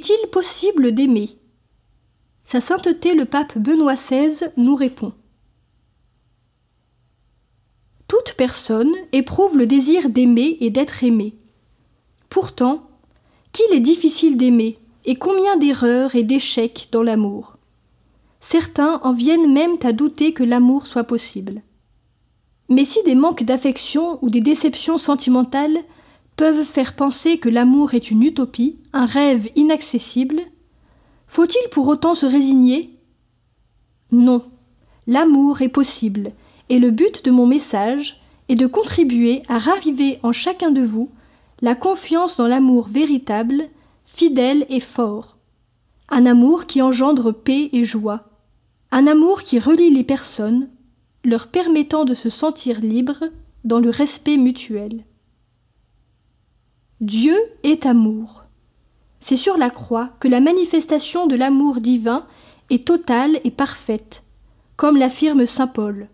Est-il possible d'aimer? Sa sainteté le pape Benoît XVI nous répond. Toute personne éprouve le désir d'aimer et d'être aimée. Pourtant, qu'il est difficile d'aimer et combien d'erreurs et d'échecs dans l'amour. Certains en viennent même à douter que l'amour soit possible. Mais si des manques d'affection ou des déceptions sentimentales peuvent faire penser que l'amour est une utopie, un rêve inaccessible, faut-il pour autant se résigner? Non, l'amour est possible, et le but de mon message est de contribuer à raviver en chacun de vous la confiance dans l'amour véritable, fidèle et fort, un amour qui engendre paix et joie, un amour qui relie les personnes, leur permettant de se sentir libres dans le respect mutuel. Dieu est amour. C'est sur la croix que la manifestation de l'amour divin est totale et parfaite, comme l'affirme saint Paul.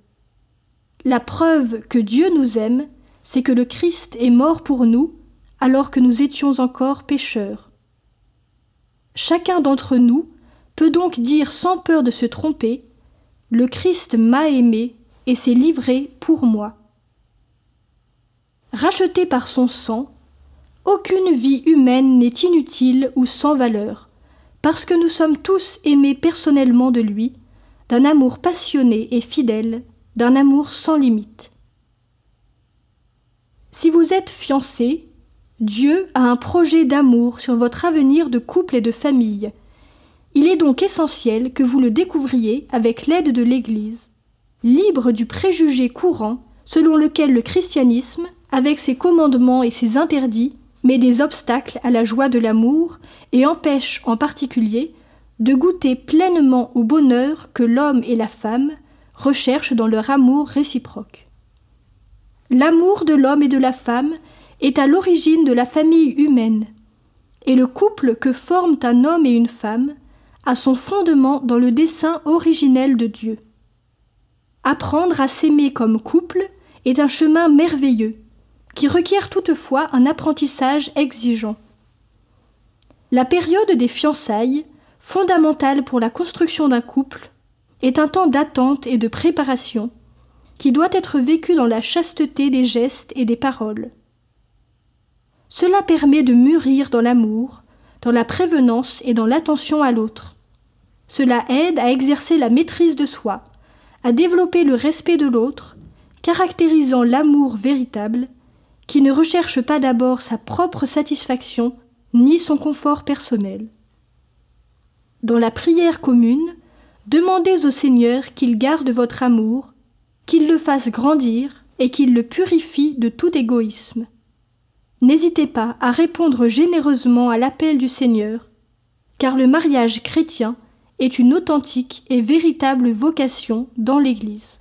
La preuve que Dieu nous aime, c'est que le Christ est mort pour nous alors que nous étions encore pécheurs. Chacun d'entre nous peut donc dire sans peur de se tromper Le Christ m'a aimé et s'est livré pour moi. Racheté par son sang, aucune vie humaine n'est inutile ou sans valeur, parce que nous sommes tous aimés personnellement de lui, d'un amour passionné et fidèle, d'un amour sans limite. Si vous êtes fiancé, Dieu a un projet d'amour sur votre avenir de couple et de famille. Il est donc essentiel que vous le découvriez avec l'aide de l'Église, libre du préjugé courant selon lequel le christianisme, avec ses commandements et ses interdits, met des obstacles à la joie de l'amour et empêche en particulier de goûter pleinement au bonheur que l'homme et la femme recherchent dans leur amour réciproque. L'amour de l'homme et de la femme est à l'origine de la famille humaine, et le couple que forment un homme et une femme a son fondement dans le dessein originel de Dieu. Apprendre à s'aimer comme couple est un chemin merveilleux qui requiert toutefois un apprentissage exigeant. La période des fiançailles, fondamentale pour la construction d'un couple, est un temps d'attente et de préparation qui doit être vécu dans la chasteté des gestes et des paroles. Cela permet de mûrir dans l'amour, dans la prévenance et dans l'attention à l'autre. Cela aide à exercer la maîtrise de soi, à développer le respect de l'autre, caractérisant l'amour véritable qui ne recherche pas d'abord sa propre satisfaction ni son confort personnel. Dans la prière commune, demandez au Seigneur qu'il garde votre amour, qu'il le fasse grandir et qu'il le purifie de tout égoïsme. N'hésitez pas à répondre généreusement à l'appel du Seigneur, car le mariage chrétien est une authentique et véritable vocation dans l'Église.